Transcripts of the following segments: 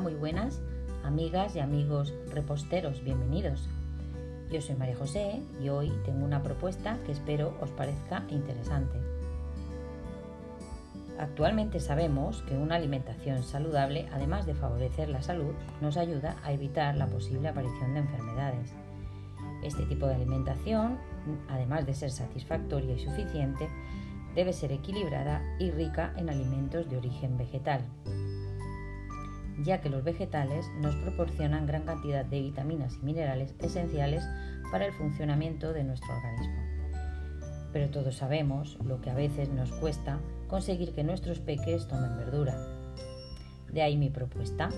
Muy buenas, amigas y amigos reposteros, bienvenidos. Yo soy María José y hoy tengo una propuesta que espero os parezca interesante. Actualmente sabemos que una alimentación saludable, además de favorecer la salud, nos ayuda a evitar la posible aparición de enfermedades. Este tipo de alimentación, además de ser satisfactoria y suficiente, debe ser equilibrada y rica en alimentos de origen vegetal, ya que los vegetales nos proporcionan gran cantidad de vitaminas y minerales esenciales para el funcionamiento de nuestro organismo. Pero todos sabemos lo que a veces nos cuesta conseguir que nuestros peques tomen verdura. De ahí mi propuesta,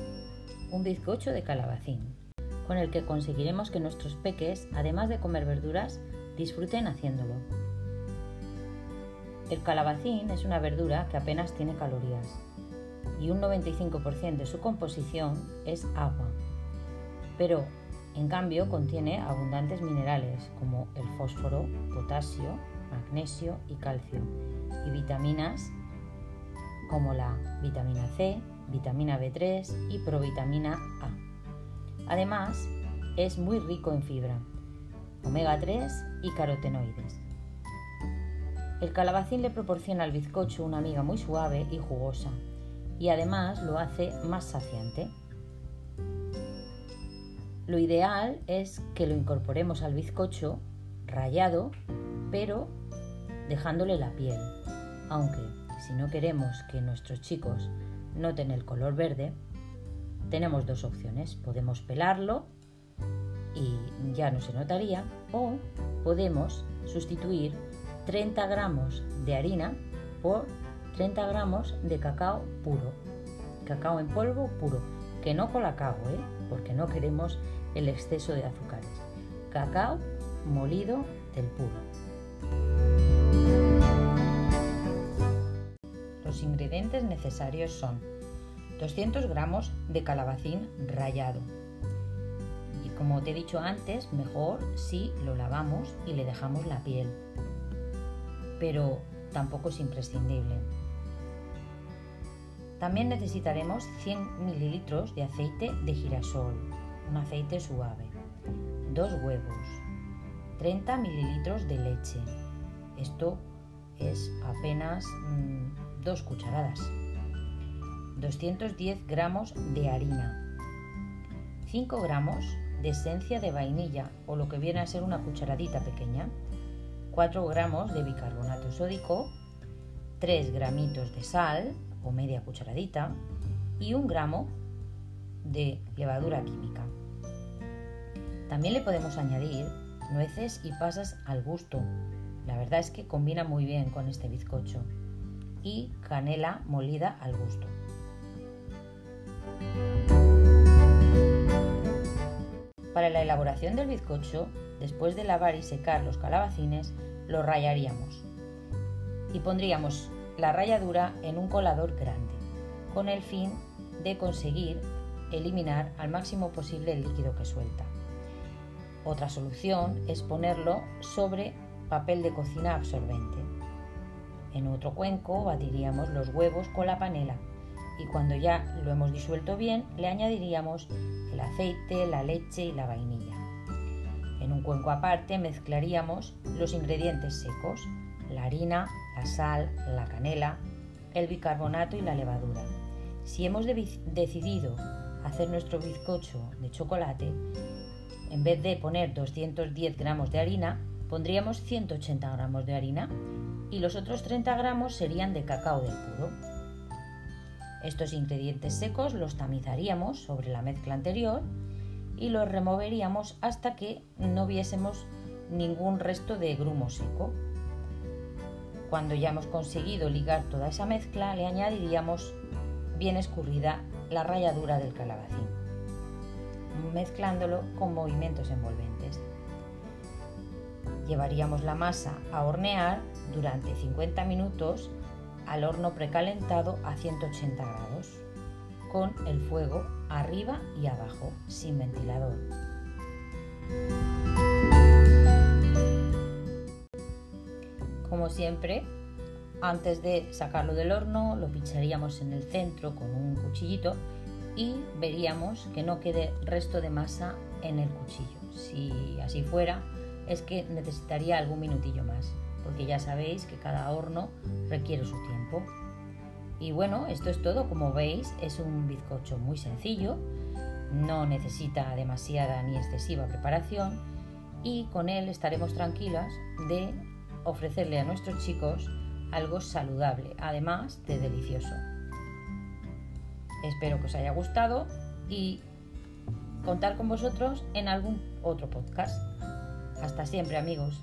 un bizcocho de calabacín, con el que conseguiremos que nuestros peques, además de comer verduras, disfruten haciéndolo. El calabacín es una verdura que apenas tiene calorías y un 95% de su composición es agua. Pero, en cambio, contiene abundantes minerales como el fósforo, potasio, magnesio y calcio, y vitaminas como la vitamina C, vitamina B3 y provitamina A. Además, es muy rico en fibra, omega 3 y carotenoides. El calabacín le proporciona al bizcocho una amiga muy suave y jugosa, y además lo hace más saciante. Lo ideal es que lo incorporemos al bizcocho rallado, pero dejándole la piel, aunque si no queremos que nuestros chicos noten el color verde, tenemos dos opciones. Podemos pelarlo y ya no se notaría o podemos sustituir 30 gramos de harina por 30 gramos de cacao puro. Cacao en polvo puro, que no colacao, ¿eh? porque no queremos el exceso de azúcares. Cacao molido del puro. Los ingredientes necesarios son 200 gramos de calabacín rallado. Y como te he dicho antes, mejor si lo lavamos y le dejamos la piel. Pero tampoco es imprescindible. También necesitaremos 100 mililitros de aceite de girasol, un aceite suave, dos huevos, 30 mililitros de leche. Esto es apenas mm, dos cucharadas. 210 gramos de harina, 5 gramos de esencia de vainilla o lo que viene a ser una cucharadita pequeña, 4 gramos de bicarbonato sódico, 3 gramitos de sal, o media cucharadita y un gramo de levadura química. También le podemos añadir nueces y pasas al gusto. La verdad es que combina muy bien con este bizcocho. Y canela molida al gusto. Para la elaboración del bizcocho, después de lavar y secar los calabacines, los rayaríamos. Y pondríamos la ralladura en un colador grande, con el fin de conseguir eliminar al máximo posible el líquido que suelta. Otra solución es ponerlo sobre papel de cocina absorbente. En otro cuenco batiríamos los huevos con la panela y cuando ya lo hemos disuelto bien le añadiríamos el aceite, la leche y la vainilla. En un cuenco aparte mezclaríamos los ingredientes secos, la harina, la sal, la canela, el bicarbonato y la levadura. Si hemos decidido hacer nuestro bizcocho de chocolate, en vez de poner 210 gramos de harina, pondríamos 180 gramos de harina y los otros 30 gramos serían de cacao del puro. Estos ingredientes secos los tamizaríamos sobre la mezcla anterior y los removeríamos hasta que no viésemos ningún resto de grumo seco. Cuando ya hemos conseguido ligar toda esa mezcla, le añadiríamos bien escurrida la ralladura del calabacín, mezclándolo con movimientos envolventes. Llevaríamos la masa a hornear durante 50 minutos al horno precalentado a 180 grados, con el fuego arriba y abajo, sin ventilador. Como siempre, antes de sacarlo del horno, lo pincharíamos en el centro con un cuchillito y veríamos que no quede resto de masa en el cuchillo. Si así fuera, es que necesitaría algún minutillo más, porque ya sabéis que cada horno requiere su tiempo. Y bueno, esto es todo, como veis, es un bizcocho muy sencillo, no necesita demasiada ni excesiva preparación y con él estaremos tranquilas de ofrecerle a nuestros chicos algo saludable, además de delicioso. Espero que os haya gustado y contar con vosotros en algún otro podcast. Hasta siempre amigos.